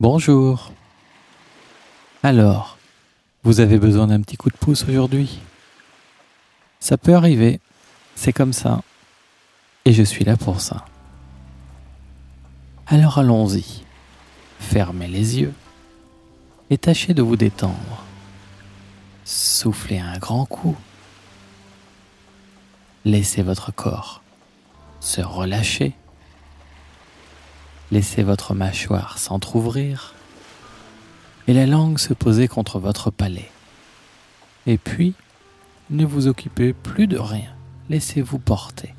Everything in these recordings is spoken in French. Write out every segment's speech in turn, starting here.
Bonjour. Alors, vous avez besoin d'un petit coup de pouce aujourd'hui? Ça peut arriver, c'est comme ça. Et je suis là pour ça. Alors allons-y. Fermez les yeux et tâchez de vous détendre. Soufflez un grand coup. Laissez votre corps se relâcher Laissez votre mâchoire s'entr'ouvrir et la langue se poser contre votre palais. Et puis, ne vous occupez plus de rien. Laissez-vous porter.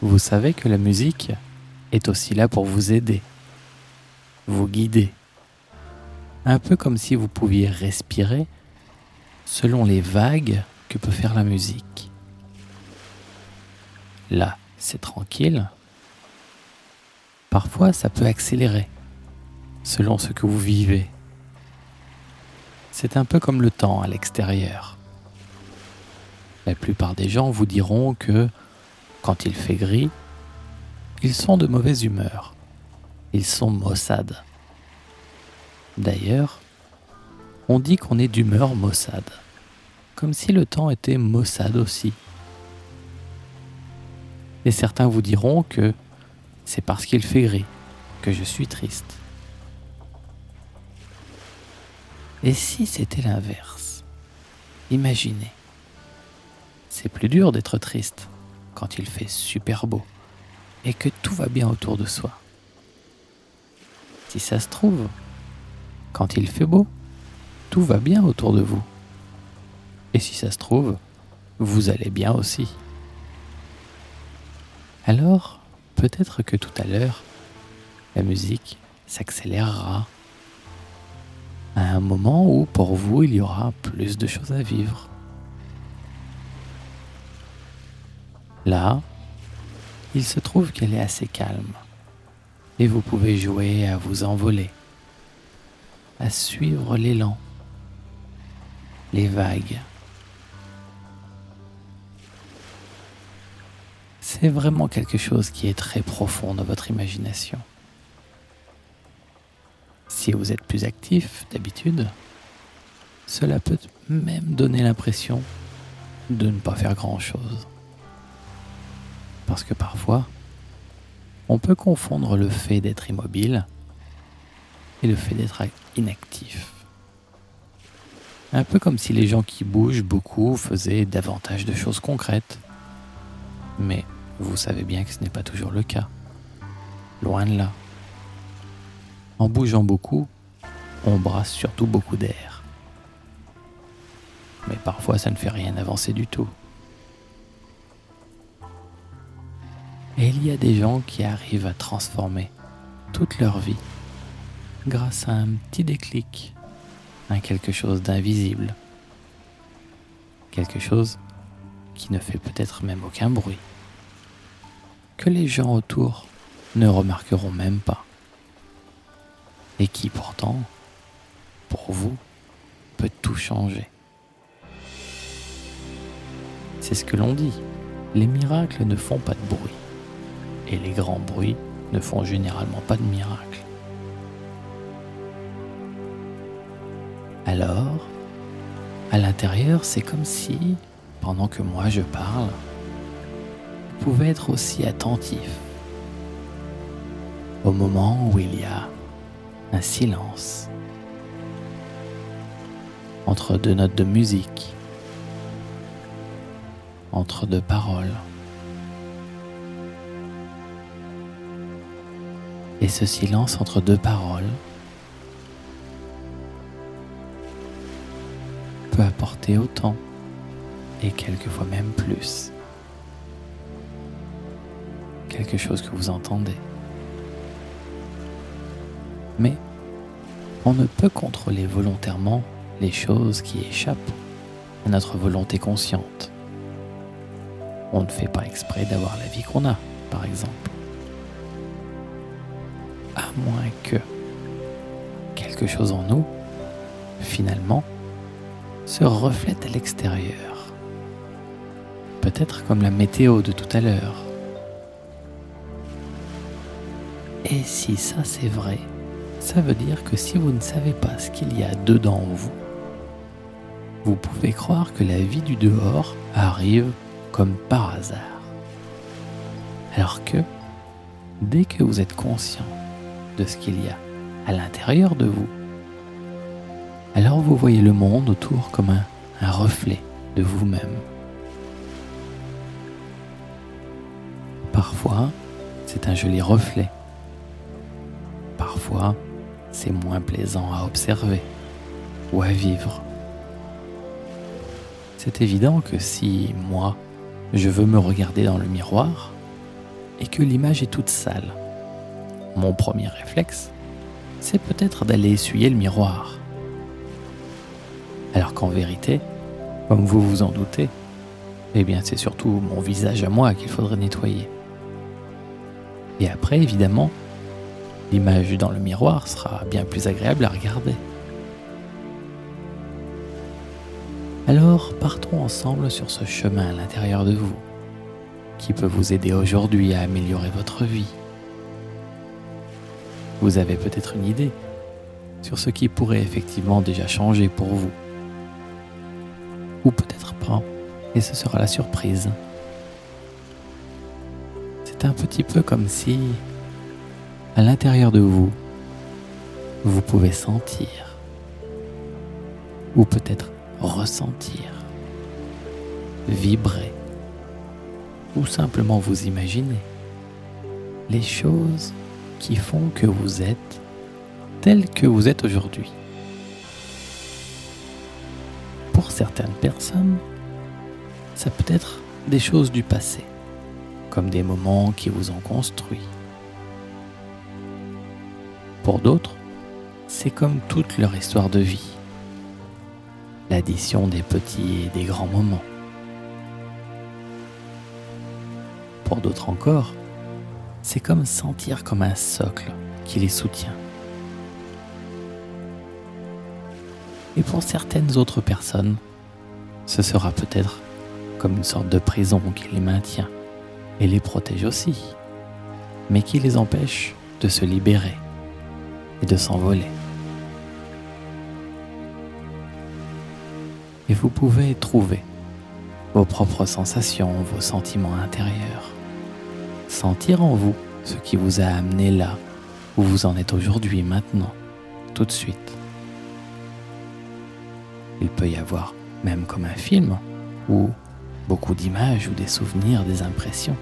Vous savez que la musique est aussi là pour vous aider, vous guider. Un peu comme si vous pouviez respirer selon les vagues que peut faire la musique. Là, c'est tranquille. Parfois, ça peut accélérer, selon ce que vous vivez. C'est un peu comme le temps à l'extérieur. La plupart des gens vous diront que, quand il fait gris, ils sont de mauvaise humeur. Ils sont maussades. D'ailleurs, on dit qu'on est d'humeur maussade, comme si le temps était maussade aussi. Et certains vous diront que c'est parce qu'il fait gris que je suis triste. Et si c'était l'inverse? Imaginez. C'est plus dur d'être triste quand il fait super beau et que tout va bien autour de soi. Si ça se trouve, quand il fait beau, tout va bien autour de vous. Et si ça se trouve, vous allez bien aussi. Alors, peut-être que tout à l'heure, la musique s'accélérera à un moment où pour vous il y aura plus de choses à vivre. Là, il se trouve qu'elle est assez calme et vous pouvez jouer à vous envoler, à suivre l'élan, les vagues c'est vraiment quelque chose qui est très profond dans votre imagination. Si vous êtes plus actif d'habitude, cela peut même donner l'impression de ne pas faire grand-chose. Parce que parfois, on peut confondre le fait d'être immobile et le fait d'être inactif. Un peu comme si les gens qui bougent beaucoup faisaient davantage de choses concrètes. Mais vous savez bien que ce n'est pas toujours le cas. Loin de là. En bougeant beaucoup, on brasse surtout beaucoup d'air. Mais parfois ça ne fait rien avancer du tout. Et il y a des gens qui arrivent à transformer toute leur vie grâce à un petit déclic, à quelque chose d'invisible, quelque chose qui ne fait peut-être même aucun bruit que les gens autour ne remarqueront même pas. Et qui pourtant, pour vous, peut tout changer. C'est ce que l'on dit. Les miracles ne font pas de bruit. Et les grands bruits ne font généralement pas de miracles. Alors, à l'intérieur, c'est comme si, pendant que moi je parle, pouvez être aussi attentif au moment où il y a un silence entre deux notes de musique, entre deux paroles. Et ce silence entre deux paroles peut apporter autant et quelquefois même plus quelque chose que vous entendez. Mais on ne peut contrôler volontairement les choses qui échappent à notre volonté consciente. On ne fait pas exprès d'avoir la vie qu'on a, par exemple. À moins que quelque chose en nous, finalement, se reflète à l'extérieur. Peut-être comme la météo de tout à l'heure Et si ça c'est vrai, ça veut dire que si vous ne savez pas ce qu'il y a dedans vous, vous pouvez croire que la vie du dehors arrive comme par hasard. Alors que, dès que vous êtes conscient de ce qu'il y a à l'intérieur de vous, alors vous voyez le monde autour comme un, un reflet de vous-même. Parfois, c'est un joli reflet. C'est moins plaisant à observer ou à vivre. C'est évident que si moi, je veux me regarder dans le miroir et que l'image est toute sale, mon premier réflexe, c'est peut-être d'aller essuyer le miroir. Alors qu'en vérité, comme vous vous en doutez, eh bien c'est surtout mon visage à moi qu'il faudrait nettoyer. Et après, évidemment, l'image dans le miroir sera bien plus agréable à regarder. Alors partons ensemble sur ce chemin à l'intérieur de vous, qui peut vous aider aujourd'hui à améliorer votre vie. Vous avez peut-être une idée sur ce qui pourrait effectivement déjà changer pour vous. Ou peut-être pas, et ce sera la surprise. C'est un petit peu comme si, à l'intérieur de vous, vous pouvez sentir, ou peut-être ressentir, vibrer, ou simplement vous imaginer les choses qui font que vous êtes tel que vous êtes aujourd'hui. Pour certaines personnes, ça peut être des choses du passé comme des moments qui vous ont construit. Pour d'autres, c'est comme toute leur histoire de vie, l'addition des petits et des grands moments. Pour d'autres encore, c'est comme sentir comme un socle qui les soutient. Et pour certaines autres personnes, ce sera peut-être comme une sorte de prison qui les maintient et les protège aussi, mais qui les empêche de se libérer et de s'envoler. Et vous pouvez trouver vos propres sensations, vos sentiments intérieurs, sentir en vous ce qui vous a amené là où vous en êtes aujourd'hui, maintenant, tout de suite. Il peut y avoir même comme un film où beaucoup d'images ou des souvenirs, des impressions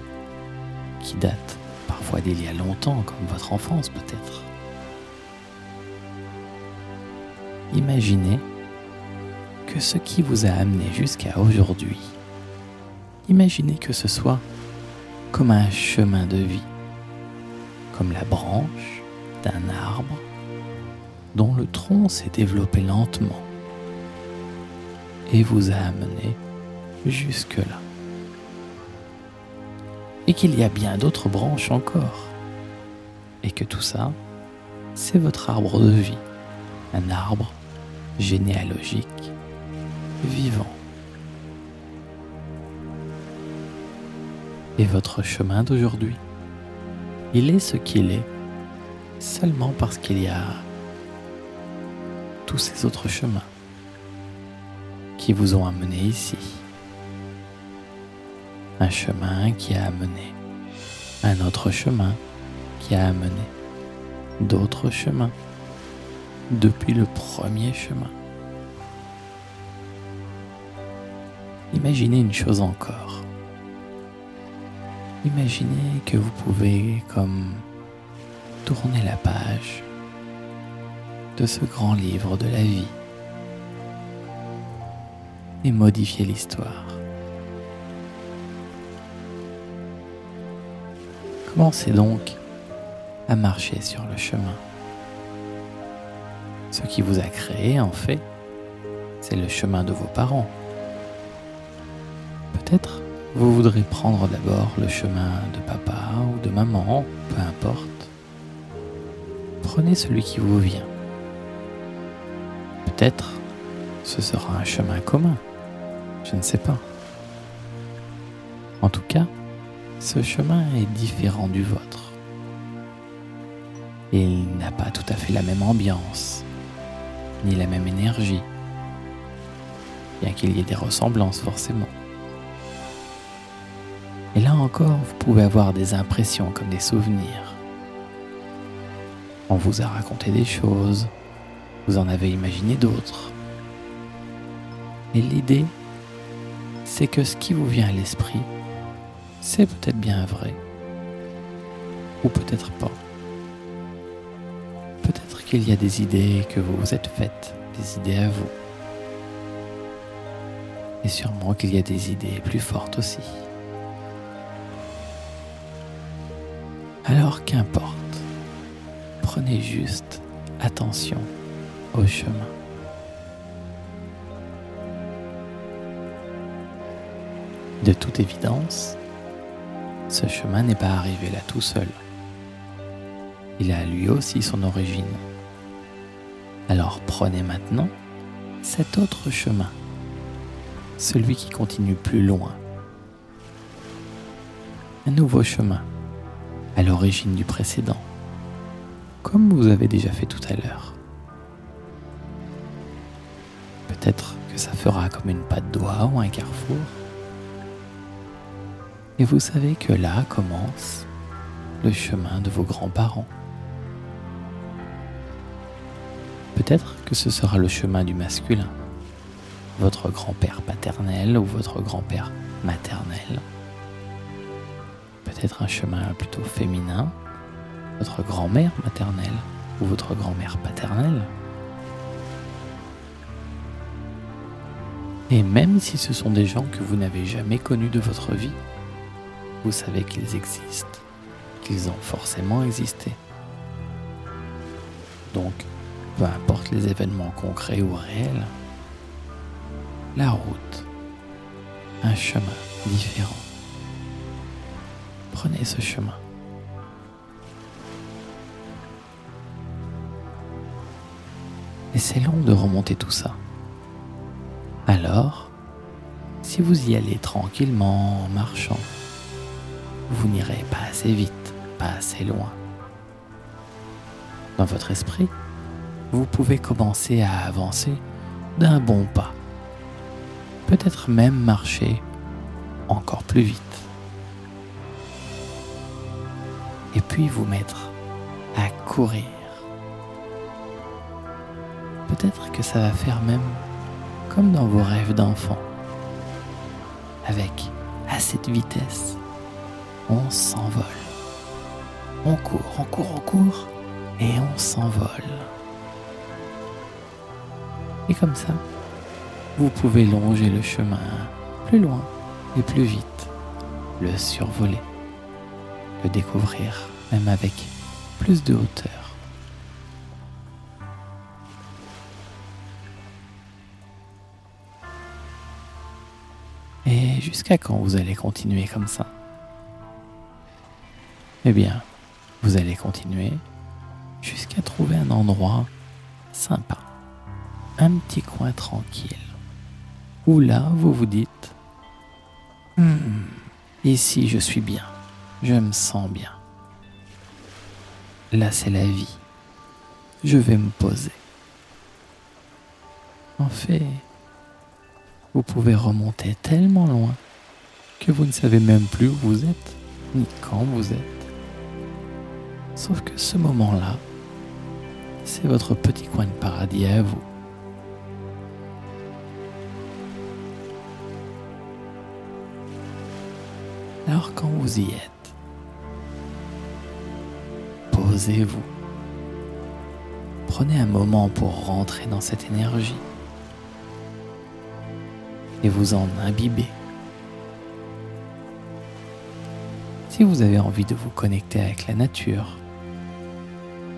qui datent parfois d'il y a longtemps, comme votre enfance peut-être. Imaginez que ce qui vous a amené jusqu'à aujourd'hui, imaginez que ce soit comme un chemin de vie, comme la branche d'un arbre dont le tronc s'est développé lentement et vous a amené jusque-là. Et qu'il y a bien d'autres branches encore. Et que tout ça, c'est votre arbre de vie. Un arbre généalogique, vivant. Et votre chemin d'aujourd'hui, il est ce qu'il est seulement parce qu'il y a tous ces autres chemins qui vous ont amené ici un chemin qui a amené un autre chemin qui a amené d'autres chemins depuis le premier chemin. Imaginez une chose encore. Imaginez que vous pouvez comme tourner la page de ce grand livre de la vie et modifier l'histoire. Commencez donc à marcher sur le chemin. Ce qui vous a créé, en fait, c'est le chemin de vos parents. Peut-être vous voudrez prendre d'abord le chemin de papa ou de maman, peu importe. Prenez celui qui vous vient. Peut-être ce sera un chemin commun. Je ne sais pas. En tout cas, ce chemin est différent du vôtre. Il n'a pas tout à fait la même ambiance, ni la même énergie, bien qu'il y ait des ressemblances forcément. Et là encore, vous pouvez avoir des impressions comme des souvenirs. On vous a raconté des choses, vous en avez imaginé d'autres. Et l'idée, c'est que ce qui vous vient à l'esprit, c'est peut-être bien vrai, ou peut-être pas. Qu'il y a des idées que vous vous êtes faites, des idées à vous. Et sûrement qu'il y a des idées plus fortes aussi. Alors qu'importe, prenez juste attention au chemin. De toute évidence, ce chemin n'est pas arrivé là tout seul. Il a lui aussi son origine. Alors prenez maintenant cet autre chemin, celui qui continue plus loin. Un nouveau chemin, à l'origine du précédent, comme vous avez déjà fait tout à l'heure. Peut-être que ça fera comme une patte d'oie ou un carrefour. Et vous savez que là commence le chemin de vos grands-parents. Peut-être que ce sera le chemin du masculin, votre grand-père paternel ou votre grand-père maternel. Peut-être un chemin plutôt féminin, votre grand-mère maternelle ou votre grand-mère paternelle. Et même si ce sont des gens que vous n'avez jamais connus de votre vie, vous savez qu'ils existent, qu'ils ont forcément existé. Donc, peu importe les événements concrets ou réels, la route, un chemin différent. Prenez ce chemin. Et c'est long de remonter tout ça. Alors, si vous y allez tranquillement en marchant, vous n'irez pas assez vite, pas assez loin. Dans votre esprit, vous pouvez commencer à avancer d'un bon pas. Peut-être même marcher encore plus vite. Et puis vous mettre à courir. Peut-être que ça va faire même comme dans vos rêves d'enfant, avec assez de vitesse on s'envole. On court, on court, on court, et on s'envole. Et comme ça, vous pouvez longer le chemin plus loin et plus vite, le survoler, le découvrir même avec plus de hauteur. Et jusqu'à quand vous allez continuer comme ça? Eh bien, vous allez continuer jusqu'à trouver un endroit sympa, un petit coin tranquille, où là vous vous dites, hmm, ici je suis bien, je me sens bien. Là c'est la vie, je vais me poser. En fait, vous pouvez remonter tellement loin que vous ne savez même plus où vous êtes, ni quand vous êtes. Sauf que ce moment-là, c'est votre petit coin de paradis à vous. Alors quand vous y êtes, posez-vous. Prenez un moment pour rentrer dans cette énergie et vous en imbibez. Si vous avez envie de vous connecter avec la nature,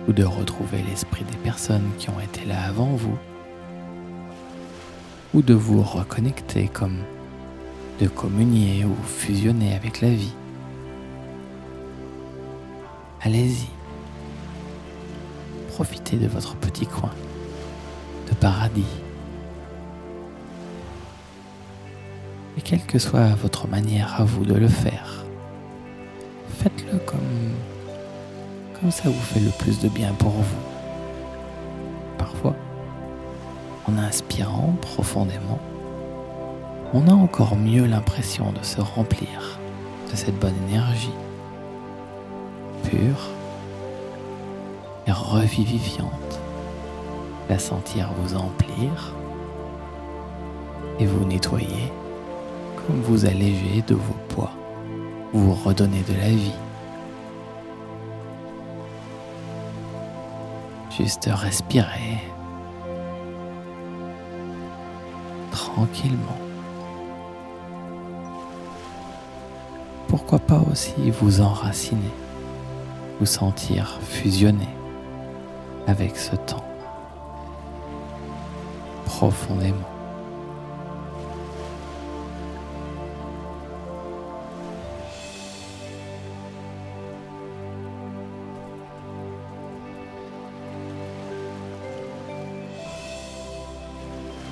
ou de retrouver l'esprit des personnes qui ont été là avant vous, ou de vous reconnecter comme de communier ou fusionner avec la vie. Allez-y. Profitez de votre petit coin de paradis. Et quelle que soit votre manière à vous de le faire, faites-le comme où ça vous fait le plus de bien pour vous. Parfois, en inspirant profondément, on a encore mieux l'impression de se remplir de cette bonne énergie, pure et revivifiante. La sentir vous emplir et vous nettoyer comme vous alléger de vos poids, vous redonner de la vie. Juste respirer tranquillement. Pourquoi pas aussi vous enraciner, vous sentir fusionner avec ce temps profondément.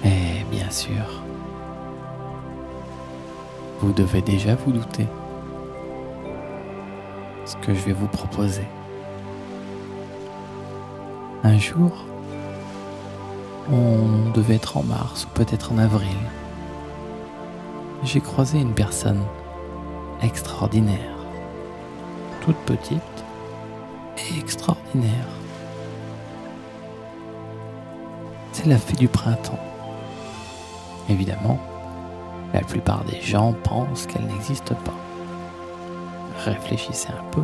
Et bien sûr, vous devez déjà vous douter que je vais vous proposer. Un jour, on devait être en mars ou peut-être en avril. J'ai croisé une personne extraordinaire, toute petite et extraordinaire. C'est la fée du printemps. Évidemment, la plupart des gens pensent qu'elle n'existe pas. Réfléchissez un peu.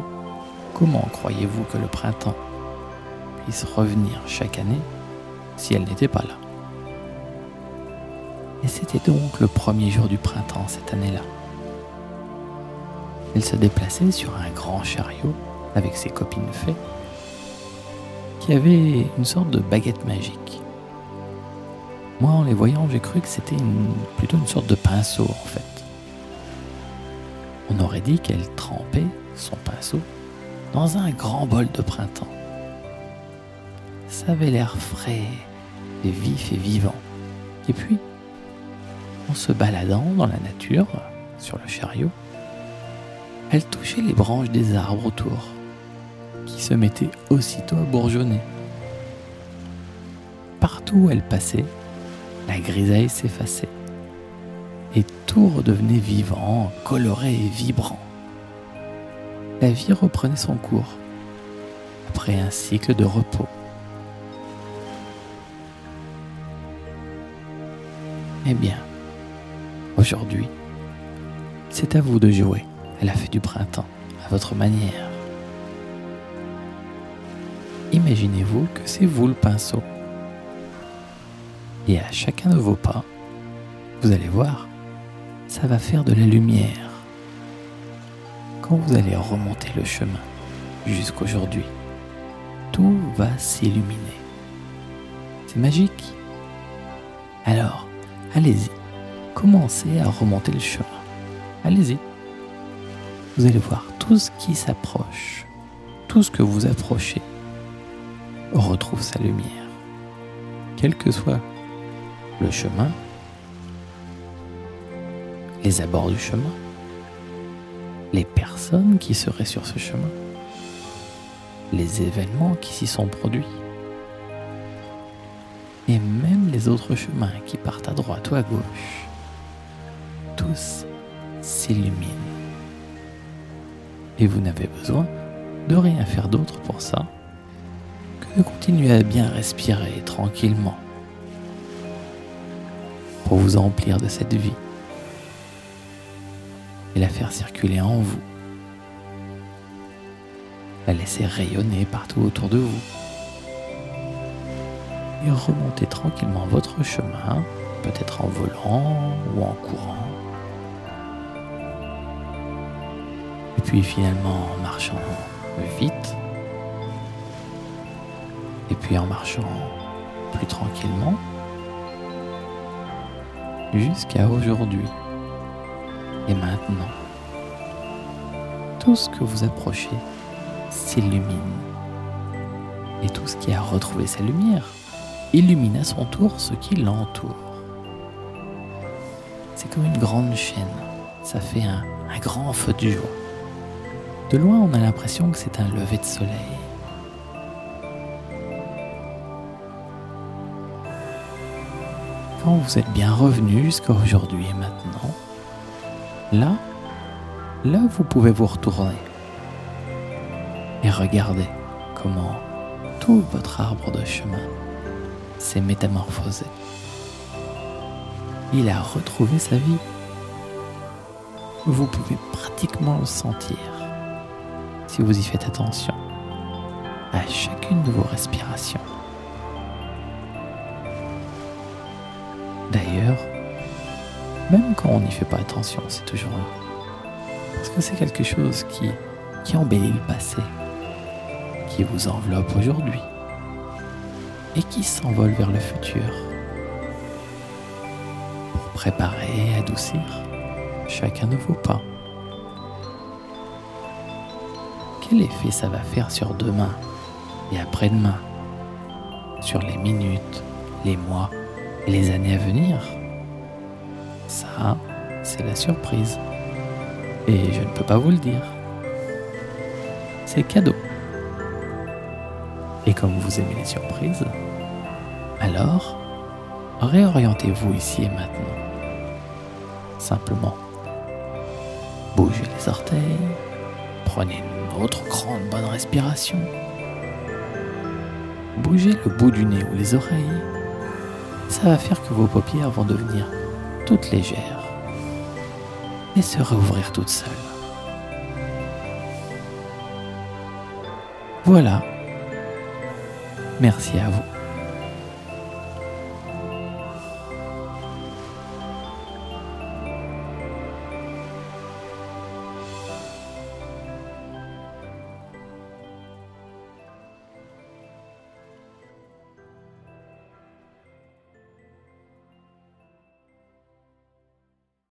Comment croyez-vous que le printemps puisse revenir chaque année si elle n'était pas là? Et c'était donc le premier jour du printemps cette année-là. Elle se déplaçait sur un grand chariot avec ses copines fées qui avaient une sorte de baguette magique. Moi, en les voyant, j'ai cru que c'était plutôt une sorte de pinceau en fait. On aurait dit qu'elle trempait son pinceau dans un grand bol de printemps. Ça avait l'air frais et vif et vivant. Et puis, en se baladant dans la nature, sur le chariot, elle touchait les branches des arbres autour, qui se mettaient aussitôt à bourgeonner. Partout où elle passait, la grisaille s'effaçait et tout redevenait vivant, coloré et vibrant. La vie reprenait son cours après un cycle de repos. Eh bien, aujourd'hui, c'est à vous de jouer à la fête du printemps, à votre manière. Imaginez-vous que c'est vous le pinceau. Et à chacun de vos pas, vous allez voir, ça va faire de la lumière. Quand vous allez remonter le chemin jusqu'aujourd'hui, tout va s'illuminer. C'est magique. Alors, allez-y, commencez à remonter le chemin. Allez-y. Vous allez voir tout ce qui s'approche, tout ce que vous approchez retrouve sa lumière. Quel que soit le chemin, les abords du chemin, les personnes qui seraient sur ce chemin, les événements qui s'y sont produits, et même les autres chemins qui partent à droite ou à gauche, tous s'illuminent. Et vous n'avez besoin de rien faire d'autre pour ça que de continuer à bien respirer tranquillement pour vous remplir de cette vie la faire circuler en vous, la laisser rayonner partout autour de vous et remonter tranquillement votre chemin, peut-être en volant ou en courant. Et puis finalement en marchant vite, et puis en marchant plus tranquillement, jusqu'à aujourd'hui. Et maintenant, tout ce que vous approchez s'illumine. Et tout ce qui a retrouvé sa lumière illumine à son tour ce qui l'entoure. C'est comme une grande chaîne, ça fait un, grand feu de joie. De loin, on a l'impression que c'est un lever de soleil. Quand vous êtes bien revenu jusqu'à aujourd'hui et maintenant, là, là vous pouvez vous retourner et regarder comment tout votre arbre de chemin s'est métamorphosé. Il a retrouvé sa vie. Vous pouvez pratiquement le sentir si vous y faites attention à chacune de vos respirations. Même quand on n'y fait pas attention, c'est toujours là. Parce que c'est quelque chose qui, qui embellit le passé, qui vous enveloppe aujourd'hui et qui s'envole vers le futur pour préparer et adoucir chacun de vos pas. Quel effet ça va faire sur demain et après-demain, sur les minutes, les mois et les années à venir? Ça, c'est la surprise. Et je ne peux pas vous le dire. C'est cadeau. Et comme vous aimez les surprises, alors réorientez-vous ici et maintenant. Simplement, bougez les orteils, prenez une autre grande bonne respiration, bougez le bout du nez ou les oreilles. Ça va faire que vos paupières vont devenir toutes légères et se rouvrir toutes seules. Voilà. Merci à vous.